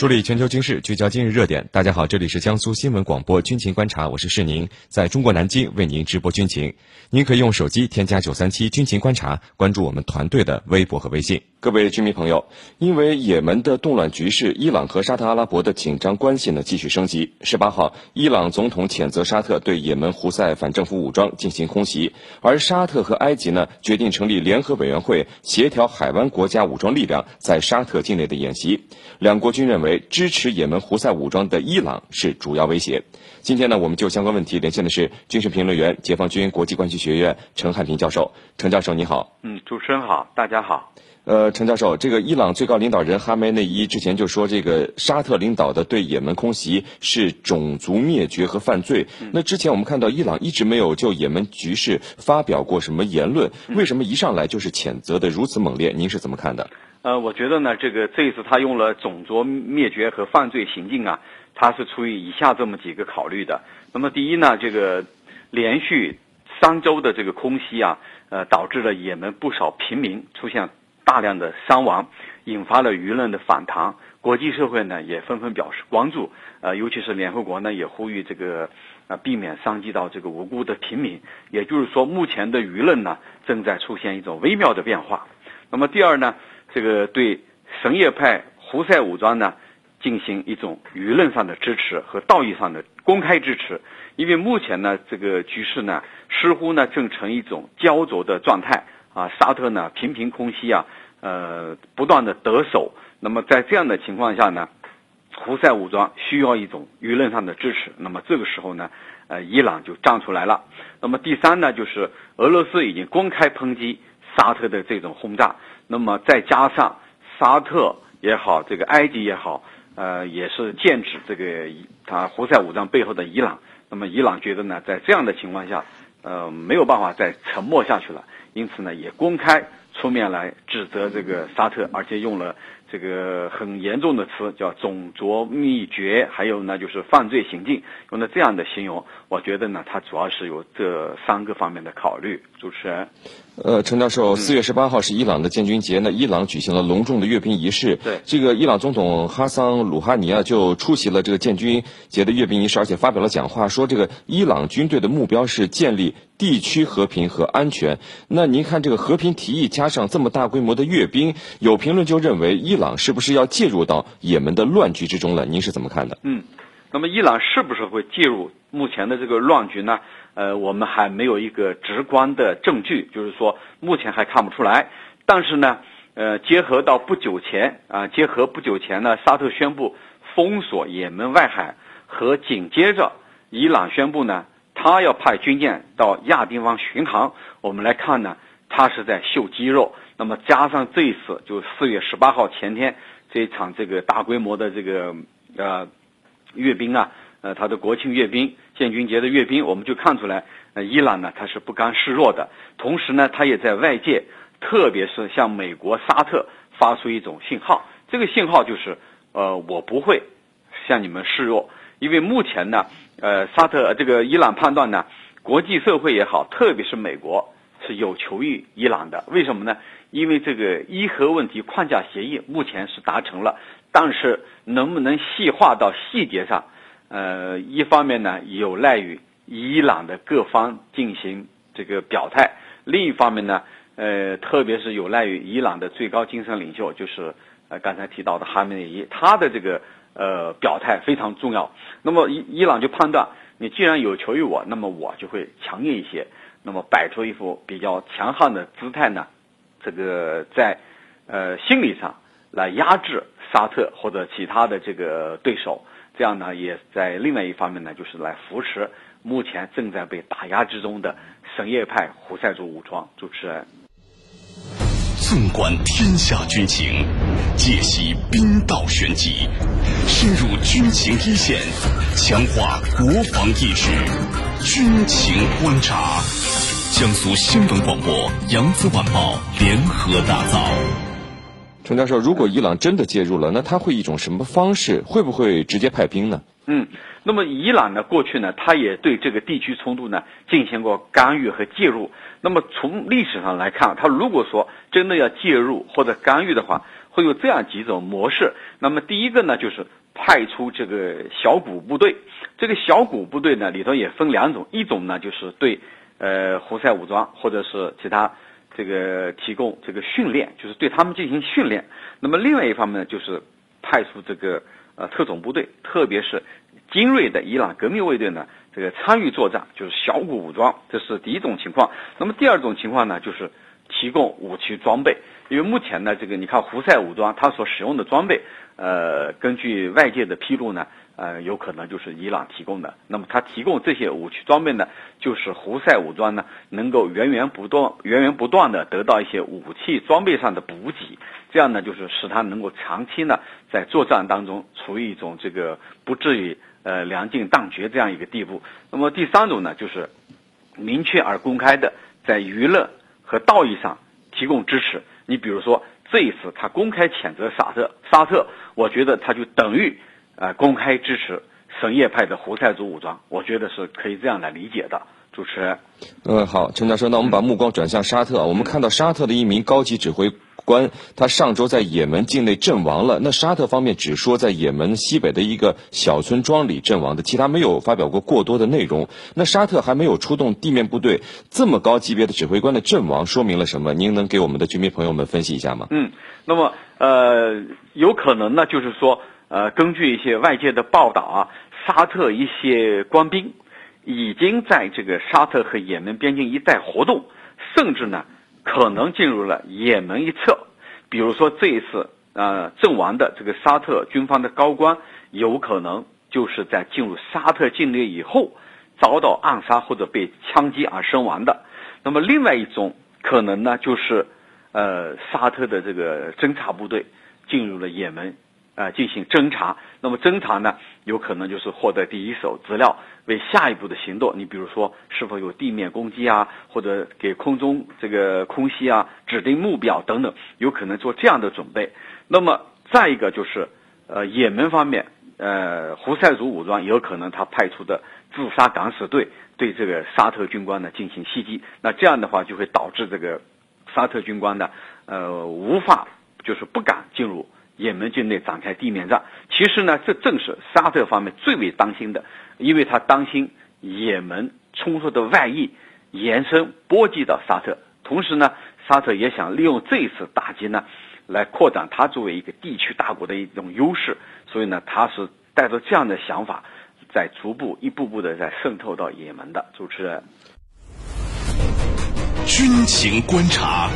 梳理全球军事，聚焦今日热点。大家好，这里是江苏新闻广播军情观察，我是世宁，在中国南京为您直播军情。您可以用手机添加九三七军情观察，关注我们团队的微博和微信。各位军迷朋友，因为也门的动乱局势，伊朗和沙特阿拉伯的紧张关系呢继续升级。十八号，伊朗总统谴责沙特对也门胡塞反政府武装进行空袭，而沙特和埃及呢决定成立联合委员会，协调海湾国家武装力量在沙特境内的演习。两国均认为。支持也门胡塞武装的伊朗是主要威胁。今天呢，我们就相关问题连线的是军事评论员、解放军国际关系学院陈汉平教授。陈教授，你好。嗯，主持人好，大家好。呃，陈教授，这个伊朗最高领导人哈梅内伊之前就说，这个沙特领导的对也门空袭是种族灭绝和犯罪。那之前我们看到伊朗一直没有就也门局势发表过什么言论，为什么一上来就是谴责的如此猛烈？您是怎么看的？呃，我觉得呢，这个这一次他用了种族灭绝和犯罪行径啊，他是出于以下这么几个考虑的。那么第一呢，这个连续三周的这个空袭啊，呃，导致了也门不少平民出现大量的伤亡，引发了舆论的反弹。国际社会呢也纷纷表示关注，呃，尤其是联合国呢也呼吁这个呃避免伤及到这个无辜的平民。也就是说，目前的舆论呢正在出现一种微妙的变化。那么第二呢？这个对什叶派胡塞武装呢进行一种舆论上的支持和道义上的公开支持，因为目前呢这个局势呢似乎呢正呈一种焦灼的状态啊，沙特呢频频空袭啊，呃不断的得手，那么在这样的情况下呢，胡塞武装需要一种舆论上的支持，那么这个时候呢，呃伊朗就站出来了，那么第三呢就是俄罗斯已经公开抨击沙特的这种轰炸。那么再加上沙特也好，这个埃及也好，呃，也是剑指这个他胡塞武装背后的伊朗。那么伊朗觉得呢，在这样的情况下，呃，没有办法再沉默下去了，因此呢，也公开出面来指责这个沙特，而且用了。这个很严重的词叫种族灭绝，还有呢就是犯罪行径，用的这样的形容，我觉得呢，它主要是有这三个方面的考虑。主持人，呃，陈教授，四月十八号是伊朗的建军节，那伊朗举行了隆重的阅兵仪式。对，这个伊朗总统哈桑鲁哈尼啊就出席了这个建军节的阅兵仪式，而且发表了讲话，说这个伊朗军队的目标是建立。地区和平和安全，那您看这个和平提议加上这么大规模的阅兵，有评论就认为伊朗是不是要介入到也门的乱局之中了？您是怎么看的？嗯，那么伊朗是不是会介入目前的这个乱局呢？呃，我们还没有一个直观的证据，就是说目前还看不出来。但是呢，呃，结合到不久前啊，结合不久前呢，沙特宣布封锁也门外海，和紧接着伊朗宣布呢。他要派军舰到亚丁湾巡航，我们来看呢，他是在秀肌肉。那么加上这一次，就四月十八号前天这一场这个大规模的这个呃阅兵啊，呃他的国庆阅兵、建军节的阅兵，我们就看出来，呃伊朗呢他是不甘示弱的，同时呢他也在外界，特别是向美国、沙特发出一种信号，这个信号就是呃我不会向你们示弱。因为目前呢，呃，沙特这个伊朗判断呢，国际社会也好，特别是美国是有求于伊朗的。为什么呢？因为这个伊核问题框架协议目前是达成了，但是能不能细化到细节上，呃，一方面呢有赖于伊朗的各方进行这个表态，另一方面呢，呃，特别是有赖于伊朗的最高精神领袖，就是呃刚才提到的哈梅内伊，他的这个。呃，表态非常重要。那么伊伊朗就判断，你既然有求于我，那么我就会强硬一些，那么摆出一副比较强悍的姿态呢，这个在呃心理上来压制沙特或者其他的这个对手，这样呢也在另外一方面呢，就是来扶持目前正在被打压之中的什叶派胡塞族武装。主持人。纵观天下军情，解析兵道玄机，深入军情一线，强化国防意识。军情观察，江苏新闻广播、扬子晚报联合打造。陈教授，如果伊朗真的介入了，那他会一种什么方式？会不会直接派兵呢？嗯，那么伊朗呢，过去呢，他也对这个地区冲突呢进行过干预和介入。那么从历史上来看，他如果说真的要介入或者干预的话，会有这样几种模式。那么第一个呢，就是派出这个小股部队。这个小股部队呢，里头也分两种，一种呢就是对呃胡塞武装或者是其他这个提供这个训练，就是对他们进行训练。那么另外一方面呢，就是派出这个呃特种部队，特别是精锐的伊朗革命卫队呢，这个参与作战，就是小股武装，这是第一种情况。那么第二种情况呢，就是提供武器装备，因为目前呢，这个你看胡塞武装他所使用的装备，呃，根据外界的披露呢。呃，有可能就是伊朗提供的。那么，他提供这些武器装备呢，就是胡塞武装呢能够源源不断、源源不断的得到一些武器装备上的补给，这样呢，就是使他能够长期呢在作战当中处于一种这个不至于呃粮尽荡绝这样一个地步。那么第三种呢，就是明确而公开的在娱乐和道义上提供支持。你比如说这一次他公开谴责沙特，沙特，我觉得他就等于。呃，公开支持什叶派的胡塞族武装，我觉得是可以这样来理解的。主持人，嗯，好，陈教授，那我们把目光转向沙特。我们看到沙特的一名高级指挥官，他上周在也门境内阵亡了。那沙特方面只说在也门西北的一个小村庄里阵亡的，其他没有发表过过多的内容。那沙特还没有出动地面部队，这么高级别的指挥官的阵亡说明了什么？您能给我们的居民朋友们分析一下吗？嗯，那么呃，有可能呢，就是说。呃，根据一些外界的报道啊，沙特一些官兵已经在这个沙特和也门边境一带活动，甚至呢可能进入了也门一侧。比如说这一次呃阵亡的这个沙特军方的高官，有可能就是在进入沙特境内以后遭到暗杀或者被枪击而身亡的。那么另外一种可能呢，就是呃沙特的这个侦察部队进入了也门。呃，进行侦查，那么侦查呢，有可能就是获得第一手资料，为下一步的行动。你比如说，是否有地面攻击啊，或者给空中这个空袭啊指定目标等等，有可能做这样的准备。那么再一个就是，呃，也门方面，呃，胡塞族武装有可能他派出的自杀敢死队对这个沙特军官呢进行袭击。那这样的话就会导致这个沙特军官呢，呃，无法就是不敢进入。也门境内展开地面战，其实呢，这正是沙特方面最为担心的，因为他担心也门冲突的外溢延伸波及到沙特，同时呢，沙特也想利用这一次打击呢，来扩展他作为一个地区大国的一种优势，所以呢，他是带着这样的想法，在逐步一步步的在渗透到也门的。主持人，军情观察。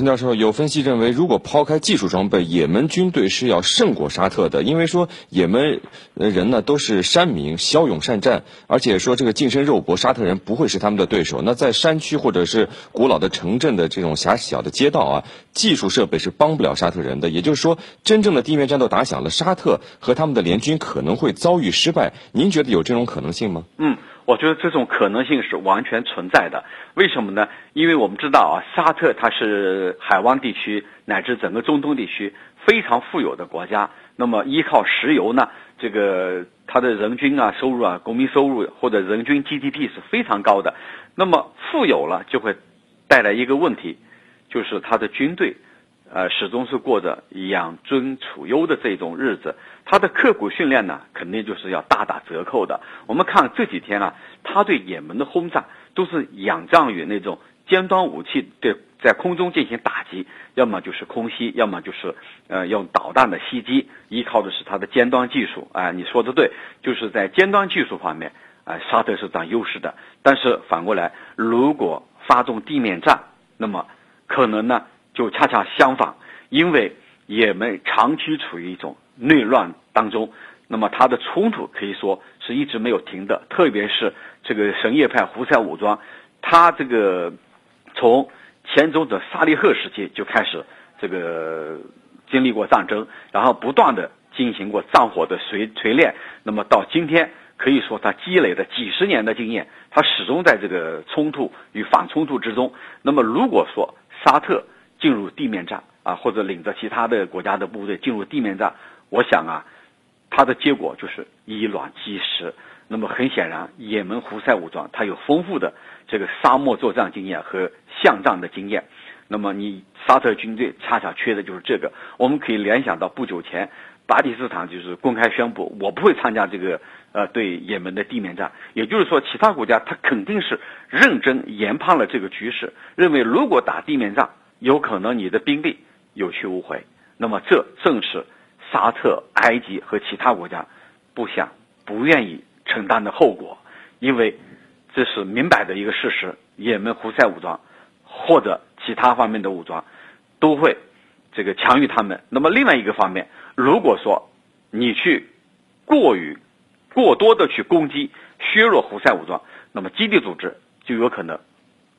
陈教授有分析认为，如果抛开技术装备，也门军队是要胜过沙特的，因为说也门人呢都是山民，骁勇善战，而且说这个近身肉搏，沙特人不会是他们的对手。那在山区或者是古老的城镇的这种狭小的街道啊，技术设备是帮不了沙特人的。也就是说，真正的地面战斗打响了，沙特和他们的联军可能会遭遇失败。您觉得有这种可能性吗？嗯。我觉得这种可能性是完全存在的，为什么呢？因为我们知道啊，沙特它是海湾地区乃至整个中东地区非常富有的国家，那么依靠石油呢，这个它的人均啊收入啊，国民收入或者人均 GDP 是非常高的，那么富有了就会带来一个问题，就是它的军队。呃，始终是过着养尊处优的这种日子，他的刻苦训练呢，肯定就是要大打折扣的。我们看这几天啊，他对也门的轰炸都是仰仗于那种尖端武器对在空中进行打击，要么就是空袭，要么就是呃用导弹的袭击，依靠的是他的尖端技术。啊，你说的对，就是在尖端技术方面，啊，沙特是占优势的。但是反过来，如果发动地面战，那么可能呢？就恰恰相反，因为也门长期处于一种内乱当中，那么它的冲突可以说是一直没有停的。特别是这个什叶派胡塞武装，它这个从前总统沙利赫时期就开始这个经历过战争，然后不断的进行过战火的锤锤炼，那么到今天可以说他积累的几十年的经验，他始终在这个冲突与反冲突之中。那么如果说沙特进入地面战啊，或者领着其他的国家的部队进入地面战，我想啊，它的结果就是以卵击石。那么很显然，也门胡塞武装它有丰富的这个沙漠作战经验和巷战的经验。那么你沙特军队恰恰缺的就是这个。我们可以联想到不久前，巴基斯坦就是公开宣布，我不会参加这个呃对也门的地面战。也就是说，其他国家他肯定是认真研判了这个局势，认为如果打地面战，有可能你的兵力有去无回。那么这正是沙特、埃及和其他国家不想、不愿意。承担的后果，因为这是明摆的一个事实，也门胡塞武装或者其他方面的武装都会这个强于他们。那么另外一个方面，如果说你去过于过多的去攻击削弱胡塞武装，那么基地组织就有可能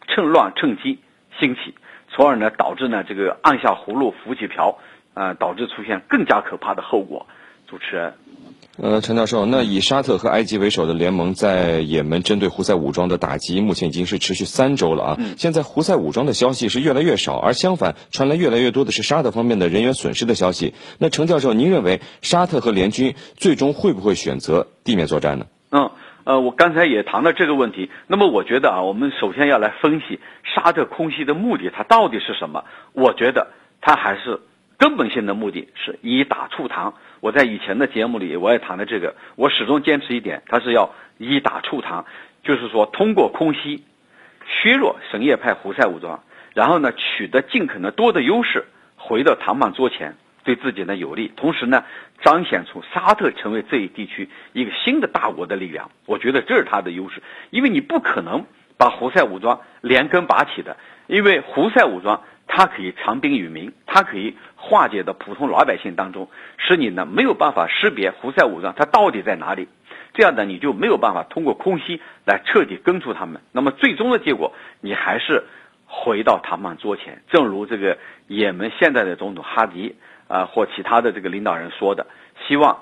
趁乱趁机兴起，从而呢导致呢这个按下葫芦浮起瓢，啊，导致出现更加可怕的后果。主持人。呃，陈教授，那以沙特和埃及为首的联盟在也门针对胡塞武装的打击，目前已经是持续三周了啊。现在胡塞武装的消息是越来越少，而相反传来越来越多的是沙特方面的人员损失的消息。那陈教授，您认为沙特和联军最终会不会选择地面作战呢？嗯，呃，我刚才也谈了这个问题。那么我觉得啊，我们首先要来分析沙特空袭的目的，它到底是什么？我觉得它还是。根本性的目的是以打促谈。我在以前的节目里我也谈了这个，我始终坚持一点，它是要以打促谈，就是说通过空袭削弱什叶派胡塞武装，然后呢取得尽可能多的优势，回到谈判桌前，对自己呢有利，同时呢彰显出沙特成为这一地区一个新的大国的力量。我觉得这是他的优势，因为你不可能把胡塞武装连根拔起的，因为胡塞武装。它可以长兵于民，它可以化解到普通老百姓当中，使你呢没有办法识别胡塞武装它到底在哪里，这样呢你就没有办法通过空袭来彻底根除他们。那么最终的结果，你还是回到谈判桌前。正如这个也门现在的总统哈迪啊或其他的这个领导人说的，希望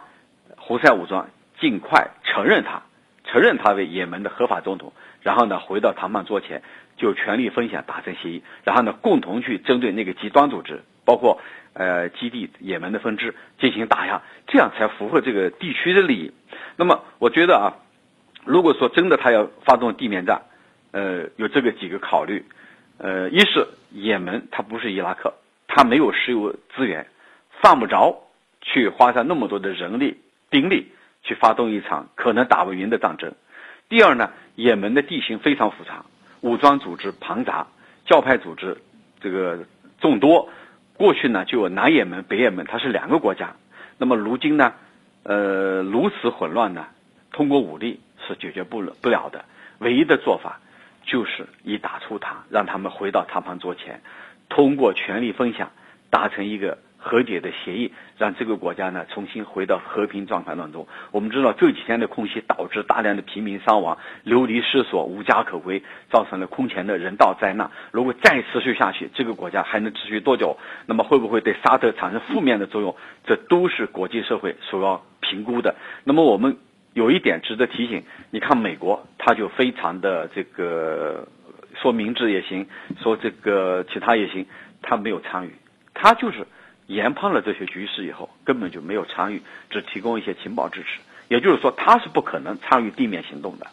胡塞武装尽快承认他，承认他为也门的合法总统，然后呢回到谈判桌前。就权力分享达成协议，然后呢，共同去针对那个极端组织，包括呃基地也门的分支进行打压，这样才符合这个地区的利益。那么，我觉得啊，如果说真的他要发动地面战，呃，有这个几个考虑，呃，一是也门它不是伊拉克，它没有石油资源，犯不着去花上那么多的人力兵力去发动一场可能打不赢的战争。第二呢，也门的地形非常复杂。武装组织庞杂，教派组织这个众多，过去呢就有南也门、北也门，它是两个国家。那么如今呢，呃，如此混乱呢，通过武力是解决不了不了的。唯一的做法就是以打促谈，让他们回到谈判桌前，通过权力分享达成一个。和解的协议，让这个国家呢重新回到和平状态当中。我们知道这几天的空袭导致大量的平民伤亡、流离失所、无家可归，造成了空前的人道灾难。如果再持续下去，这个国家还能持续多久？那么会不会对沙特产生负面的作用？这都是国际社会所要评估的。那么我们有一点值得提醒，你看美国，他就非常的这个说明智也行，说这个其他也行，他没有参与，他就是。研判了这些局势以后，根本就没有参与，只提供一些情报支持。也就是说，他是不可能参与地面行动的。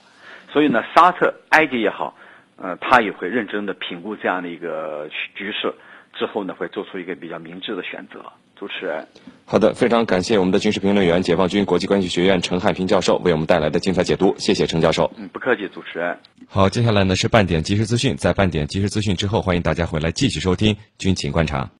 所以呢，沙特、埃及也好，呃，他也会认真的评估这样的一个局势，之后呢，会做出一个比较明智的选择。主持人，好的，非常感谢我们的军事评论员、解放军国际关系学院陈汉平教授为我们带来的精彩解读。谢谢陈教授。嗯，不客气，主持人。好，接下来呢是半点即时资讯，在半点即时资讯之后，欢迎大家回来继续收听军情观察。